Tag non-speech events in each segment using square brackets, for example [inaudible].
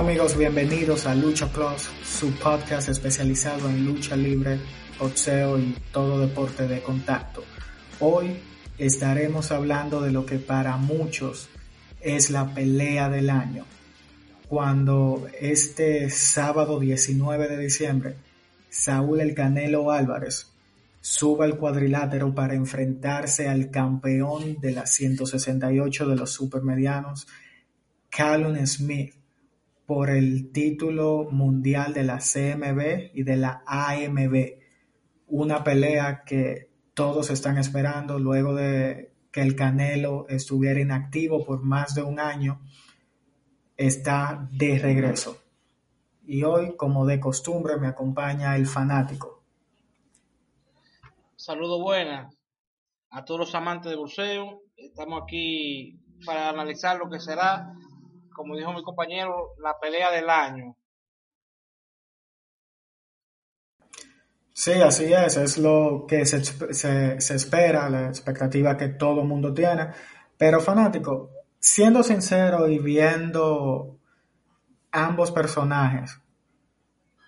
Amigos, bienvenidos a Lucha Plus, su podcast especializado en lucha libre, boxeo y todo deporte de contacto. Hoy estaremos hablando de lo que para muchos es la pelea del año, cuando este sábado 19 de diciembre, Saúl El Canelo Álvarez suba al cuadrilátero para enfrentarse al campeón de las 168 de los supermedianos, Callum Smith por el título mundial de la CMB y de la AMB. Una pelea que todos están esperando luego de que el Canelo estuviera inactivo por más de un año, está de regreso. Y hoy, como de costumbre, me acompaña el fanático. Saludos buenas a todos los amantes de boxeo. Estamos aquí para analizar lo que será como dijo mi compañero, la pelea del año. Sí, así es, es lo que se, se, espera, la expectativa que todo el mundo tiene. Pero fanático, siendo sincero y viendo ambos personajes,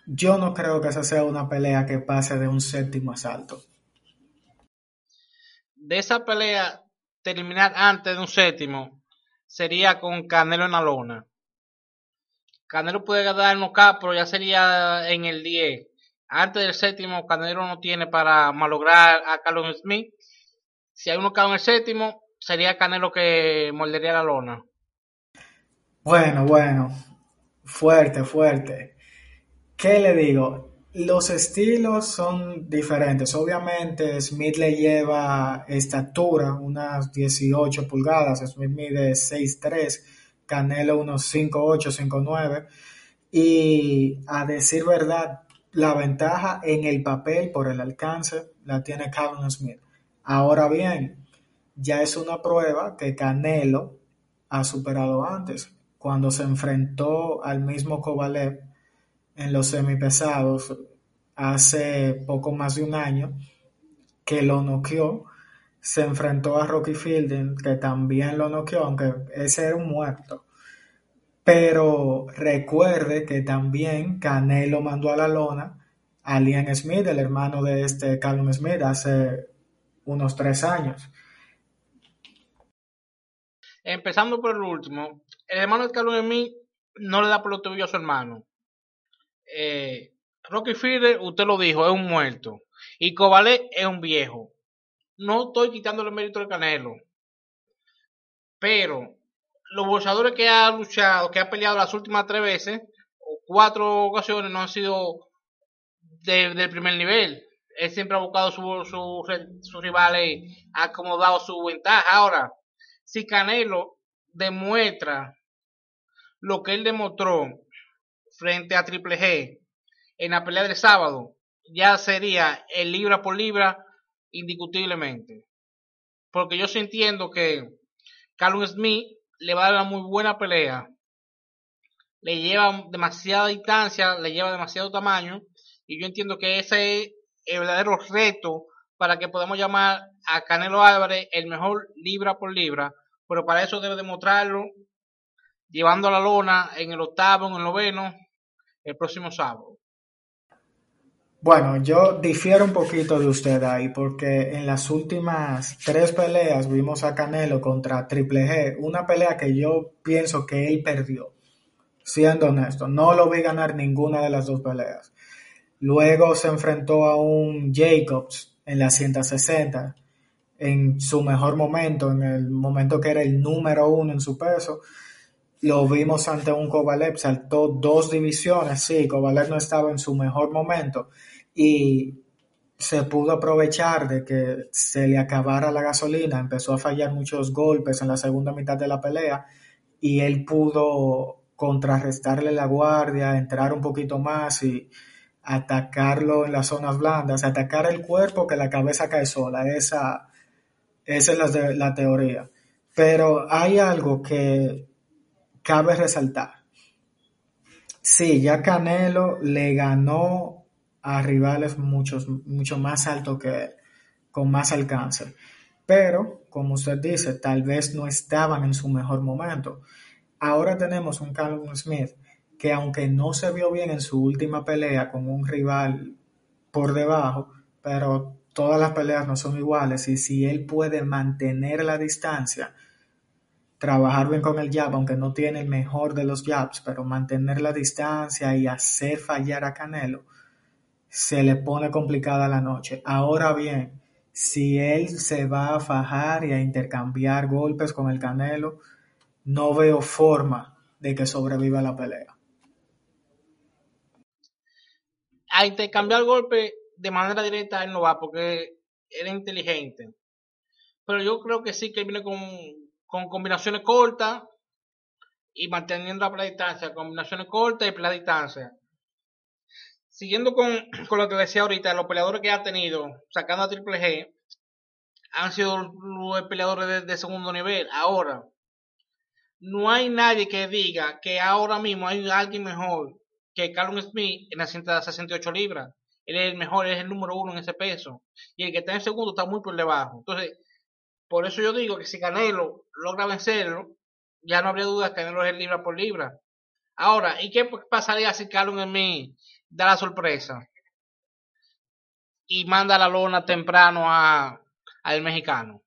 yo no creo que esa sea una pelea que pase de un séptimo asalto. De esa pelea terminar antes de un séptimo, sería con Canelo en la lona. Canelo puede ganar en K, pero ya sería en el 10. Antes del séptimo, Canelo no tiene para malograr a Carlos Smith. Si hay uno en el séptimo, sería Canelo que mordería la lona. Bueno, bueno. Fuerte, fuerte. ¿Qué le digo? Los estilos son diferentes. Obviamente Smith le lleva estatura, unas 18 pulgadas. Smith mide 6'3, Canelo unos 5'8, 5'9. Y a decir verdad, la ventaja en el papel por el alcance la tiene Calvin Smith. Ahora bien, ya es una prueba que Canelo ha superado antes. Cuando se enfrentó al mismo Kovalev en los semipesados hace poco más de un año, que lo noqueó, se enfrentó a Rocky Fielding, que también lo noqueó, aunque ese era un muerto. Pero recuerde que también Canelo mandó a la lona a Liam Smith, el hermano de este Callum Smith, hace unos tres años. Empezando por el último, el hermano de Callum Smith no le da por lo a su hermano. Eh, Rocky Fielding, usted lo dijo, es un muerto. Y Kovalev es un viejo. No estoy quitándole mérito al Canelo. Pero los boxeadores que ha luchado, que ha peleado las últimas tres veces, o cuatro ocasiones, no han sido del primer nivel. Él siempre ha buscado sus su, rivales, ha acomodado su ventaja. Ahora, si Canelo demuestra lo que él demostró frente a Triple G en la pelea del sábado, ya sería el libra por libra indiscutiblemente. Porque yo sí entiendo que Carlos Smith le va a dar una muy buena pelea. Le lleva demasiada distancia, le lleva demasiado tamaño. Y yo entiendo que ese es el verdadero reto para que podamos llamar a Canelo Álvarez el mejor libra por libra. Pero para eso debe demostrarlo llevando a la lona en el octavo, en el noveno, el próximo sábado. Bueno, yo difiero un poquito de usted ahí porque en las últimas tres peleas vimos a Canelo contra Triple G, una pelea que yo pienso que él perdió, siendo honesto, no lo vi ganar ninguna de las dos peleas. Luego se enfrentó a un Jacobs en la 160, en su mejor momento, en el momento que era el número uno en su peso. Lo vimos ante un Kovalev, saltó dos divisiones, sí, Kovalev no estaba en su mejor momento, y se pudo aprovechar de que se le acabara la gasolina, empezó a fallar muchos golpes en la segunda mitad de la pelea y él pudo contrarrestarle la guardia, entrar un poquito más y atacarlo en las zonas blandas, atacar el cuerpo que la cabeza cae sola, esa, es la, la teoría. Pero hay algo que cabe resaltar. Sí, ya Canelo le ganó a rivales muchos, mucho más altos que él, con más alcance. Pero, como usted dice, tal vez no estaban en su mejor momento. Ahora tenemos un Calvin Smith que aunque no se vio bien en su última pelea con un rival por debajo, pero todas las peleas no son iguales y si él puede mantener la distancia, trabajar bien con el jab, aunque no tiene el mejor de los jabs, pero mantener la distancia y hacer fallar a Canelo, se le pone complicada la noche. Ahora bien, si él se va a fajar y a intercambiar golpes con el Canelo, no veo forma de que sobreviva la pelea. A intercambiar golpes de manera directa él no va porque es inteligente. Pero yo creo que sí que viene con, con combinaciones cortas y manteniendo la distancia, combinaciones cortas y la distancia. Siguiendo con, con, lo que decía ahorita, los peleadores que ha tenido, sacando a Triple G, han sido los peleadores de, segundo nivel. Ahora, no hay nadie que diga que ahora mismo hay alguien mejor que Carlos Smith en la 168 libras. Él es el mejor, es el número uno en ese peso. Y el que está en segundo está muy por debajo. Entonces, por eso yo digo que si Canelo logra vencerlo, ya no habría duda que Canelo es el libra por libra. Ahora, ¿y qué pasaría si Carlos Smith da la sorpresa? Y manda la lona temprano a, al mexicano.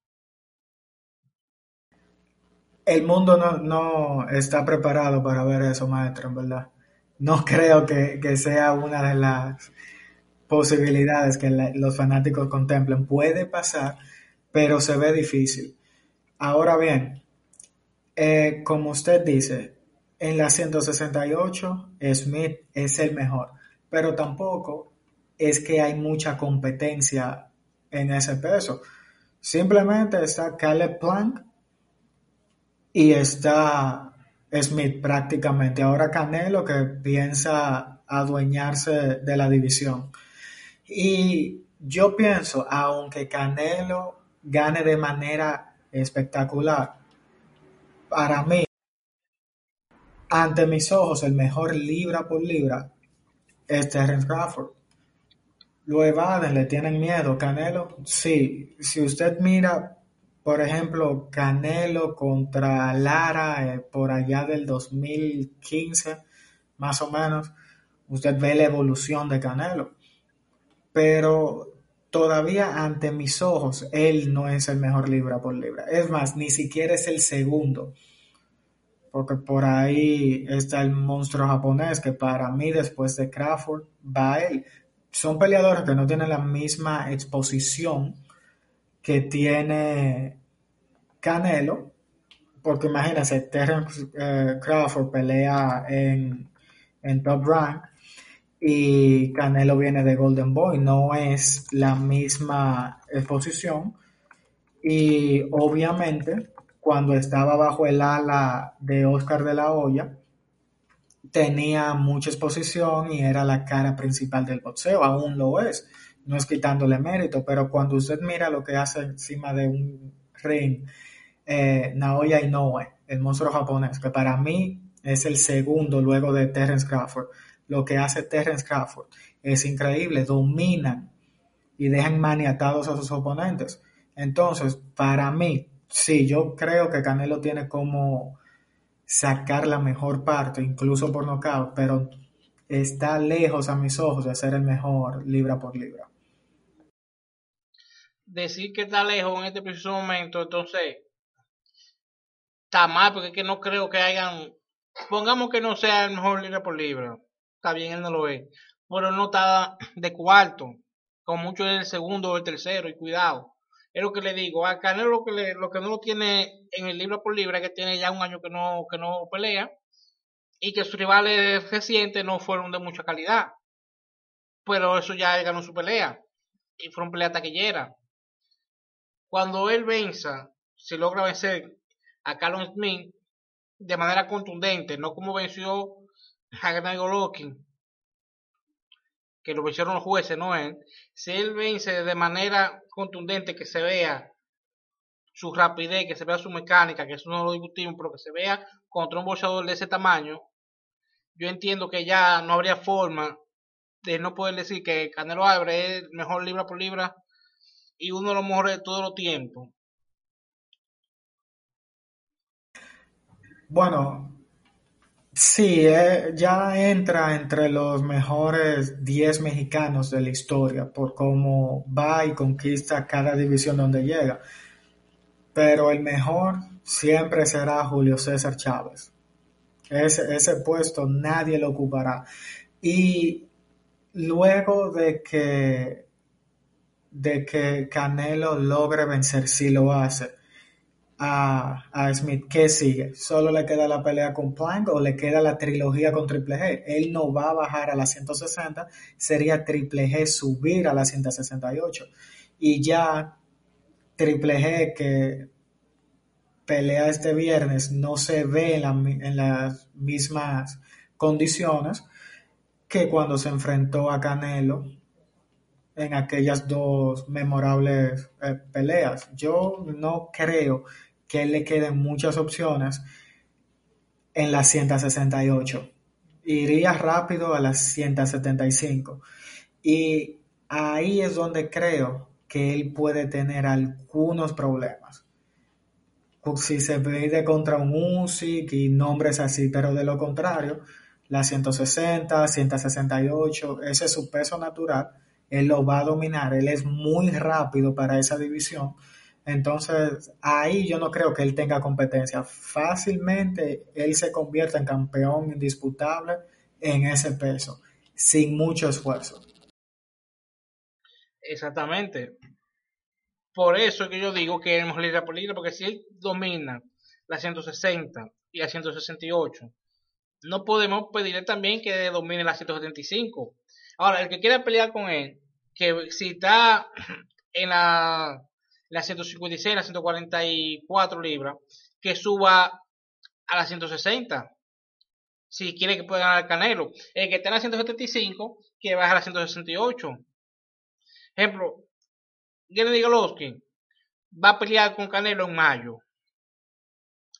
El mundo no, no, está preparado para ver eso, maestro, en verdad. No [laughs] creo que, que sea una de las posibilidades que los fanáticos contemplen. Puede pasar, pero se ve difícil. Ahora bien, eh, como usted dice, en la 168 Smith es el mejor, pero tampoco es que hay mucha competencia en ese peso. Simplemente está Caleb Plank y está Smith prácticamente. Ahora Canelo que piensa adueñarse de la división. Y yo pienso, aunque Canelo gane de manera espectacular, para mí, ante mis ojos, el mejor libra por libra es Terence Crawford lo evaden, le tienen miedo. Canelo, sí, si usted mira, por ejemplo, Canelo contra Lara eh, por allá del 2015, más o menos, usted ve la evolución de Canelo. Pero todavía ante mis ojos, él no es el mejor libra por libra. Es más, ni siquiera es el segundo. Porque por ahí está el monstruo japonés que para mí después de Crawford va él. Son peleadores que no tienen la misma exposición que tiene Canelo, porque imagínense, Terence eh, Crawford pelea en, en Top Rank y Canelo viene de Golden Boy, no es la misma exposición y obviamente cuando estaba bajo el ala de Oscar de la Hoya, tenía mucha exposición y era la cara principal del boxeo, aún lo es, no es quitándole mérito, pero cuando usted mira lo que hace encima de un ring, eh, Naoya Inoue, el monstruo japonés, que para mí es el segundo luego de Terence Crawford, lo que hace Terence Crawford es increíble, dominan y dejan maniatados a sus oponentes. Entonces, para mí, sí, yo creo que Canelo tiene como sacar la mejor parte, incluso por nocaut, pero está lejos a mis ojos de ser el mejor libra por libra. Decir que está lejos en este preciso momento, entonces está mal, porque es que no creo que hayan. Pongamos que no sea el mejor libra por libra. Está bien, él no lo ve. Pero no está de cuarto. Con mucho es el segundo o el tercero, y cuidado es lo que le digo, a Canelo lo que, lo que no lo tiene en el libro por libra, que tiene ya un año que no, que no pelea, y que sus rivales recientes no fueron de mucha calidad. Pero eso ya ganó su pelea, y fueron peleas taquilleras. Cuando él venza, si logra vencer a Carlos Smith de manera contundente, no como venció a Gennady Golovkin, que lo vencieron los jueces, no él, si él vence de manera contundente, que se vea su rapidez, que se vea su mecánica, que eso no lo discutimos, pero que se vea contra un boxeador de ese tamaño, yo entiendo que ya no habría forma de no poder decir que Canelo Álvarez es mejor libra por libra y uno de los mejores de todos los tiempos. Bueno, Sí, eh, ya entra entre los mejores 10 mexicanos de la historia por cómo va y conquista cada división donde llega. Pero el mejor siempre será Julio César Chávez. Ese, ese puesto nadie lo ocupará. Y luego de que, de que Canelo logre vencer, si lo hace, a, a Smith, ¿qué sigue? ¿Solo le queda la pelea con Plank o le queda la trilogía con Triple G? Él no va a bajar a la 160, sería Triple G subir a la 168. Y ya Triple G que pelea este viernes no se ve en, la- en las mismas condiciones que cuando se enfrentó a Canelo en aquellas dos memorables eh, peleas. Yo no creo que le queden muchas opciones en la 168. Iría rápido a las 175. Y ahí es donde creo que él puede tener algunos problemas. Si se pide contra un Usyk y nombres así, pero de lo contrario, la 160, 168, ese es su peso natural, él lo va a dominar, él es muy rápido para esa división, entonces ahí yo no creo que él tenga competencia. Fácilmente él se convierte en campeón indisputable en ese peso, sin mucho esfuerzo. Exactamente. Por eso es que yo digo que es mejor por porque si él domina la 160 y la 168, no podemos pedirle también que domine la 175. Ahora, el que quiera pelear con él, que si está en la, la 156, la 144 libras, que suba a la 160. Si quiere que pueda ganar el Canelo. El que está en la 175, que baje a la 168. Ejemplo, Gennady Golovkin va a pelear con Canelo en mayo.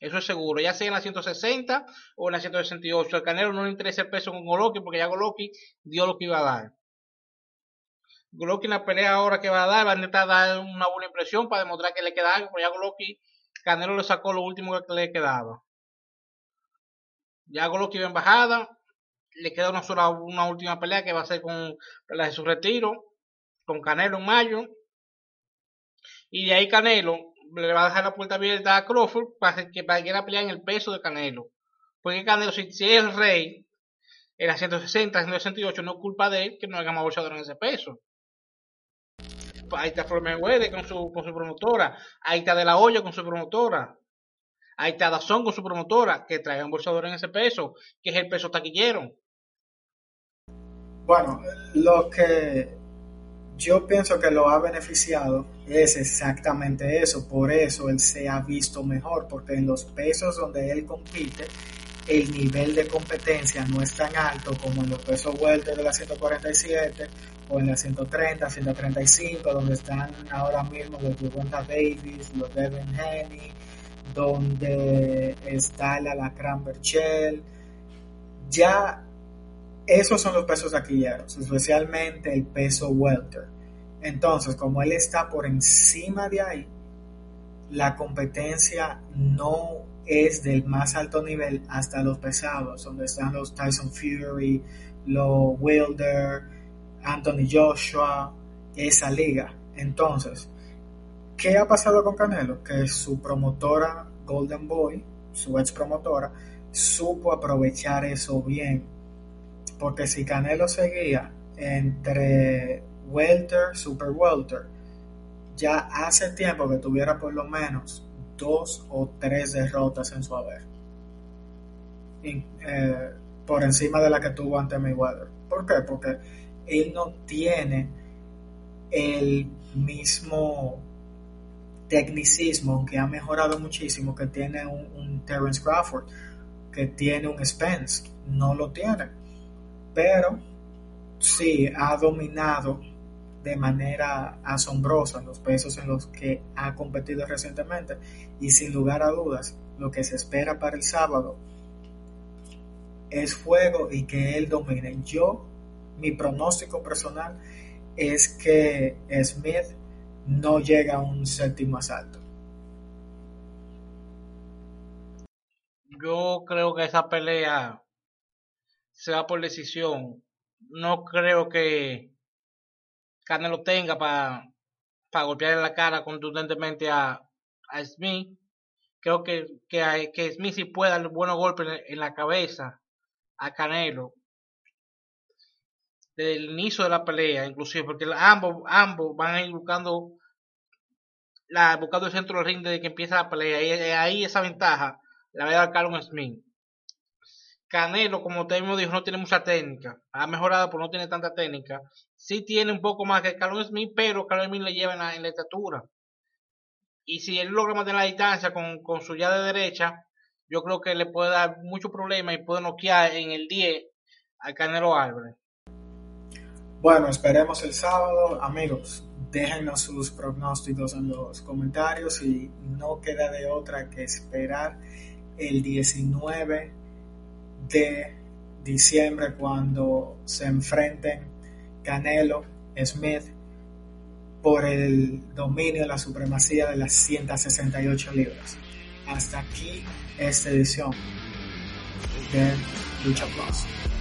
Eso es seguro, ya sea en la 160 o en la 168. Al Canelo no le interesa el peso con Golovkin porque ya Golovkin dio lo que iba a dar. Golovkin la pelea ahora que va a dar va a intentar dar una buena impresión para demostrar que le queda algo, pero ya Golovkin, Canelo le sacó lo último que le quedaba. Ya Golovkin va en bajada, le queda una sola, una última pelea que va a ser con la de su retiro, con Canelo en mayo. Y de ahí Canelo le va a dejar la puerta abierta a Crawford para que para que pelear en el peso de Canelo. Porque Canelo, si, es el rey, en la 160, 168, no es culpa de él que no haga más boxeador en ese peso. Ahí está Floyd Mayweather con su, con su promotora. Ahí está De La Hoya con su promotora. Ahí está Dazón con su promotora. Que traigan boxeador en ese peso, que es el peso taquillero. Bueno, lo que yo pienso que lo ha beneficiado es exactamente eso. Por eso él se ha visto mejor, porque en los pesos donde él compite, el nivel de competencia no es tan alto como en los pesos welter de la 147 o en la 130, 135, donde están ahora mismo los Devonta Davis, los Devin Haney, donde está el Alacrán Berchel. Ya esos son los pesos taquilleros, especialmente el peso welter. Entonces, como él está por encima de ahí, la competencia no es del más alto nivel hasta los pesados, donde están los Tyson Fury, los Wilder, Anthony Joshua, esa liga. Entonces, ¿qué ha pasado con Canelo? Que su promotora Golden Boy, su ex promotora, supo aprovechar eso bien. Porque si Canelo seguía entre welter, super welter, ya hace tiempo que tuviera por lo menos dos o tres derrotas en su haber. Eh, por encima de la que tuvo ante Mayweather. ¿Por qué? Porque él no tiene el mismo tecnicismo, aunque ha mejorado muchísimo, que tiene un, un Terence Crawford, que tiene un Spence. No lo tiene. Pero sí ha dominado de manera asombrosa los pesos en los que ha competido recientemente y sin lugar a dudas lo que se espera para el sábado es fuego y que él domine. Yo, mi pronóstico personal es que Smith no llega a un séptimo asalto. Yo creo que esa pelea se va por decisión. No creo que Canelo tenga para golpear en la cara contundentemente a, a Smith. Creo que, que, que Smith sí puede darle buenos golpes en, la cabeza a Canelo desde el inicio de la pelea, inclusive, porque ambos, ambos van a ir buscando la, buscando el centro del ring desde que empieza la pelea. Y ahí esa ventaja la va a dar Carlos Smith. Canelo, como usted mismo dijo, no tiene mucha técnica. Ha mejorado, pero no tiene tanta técnica. Sí tiene un poco más que Carlos Smith, pero Carlos Smith le lleva en la, estatura. Y si él logra mantener la distancia con, su ya de derecha, yo creo que le puede dar mucho problema y puede noquear en el 10 al Canelo Álvarez. Bueno, esperemos el sábado, amigos. Déjenos sus pronósticos en los comentarios y no queda de otra que esperar el 19 de diciembre cuando se enfrenten Canelo, Smith por el dominio de la supremacía de las 168 libras. Hasta aquí esta edición de Lucha Plus.